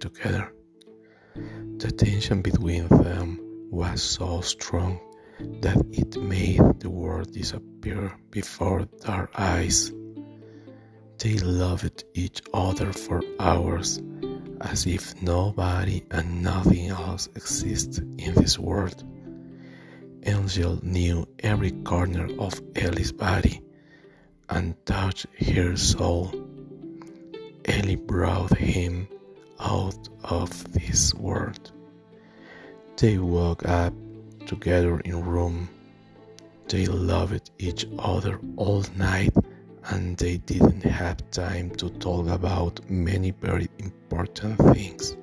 together. The tension between them was so strong that it made the world disappear before their eyes. They loved each other for hours, as if nobody and nothing else exists in this world. Angel knew every corner of Eli's body and touched her soul. Ellie brought him out of this world. They woke up together in Rome. They loved each other all night and they didn't have time to talk about many very important things.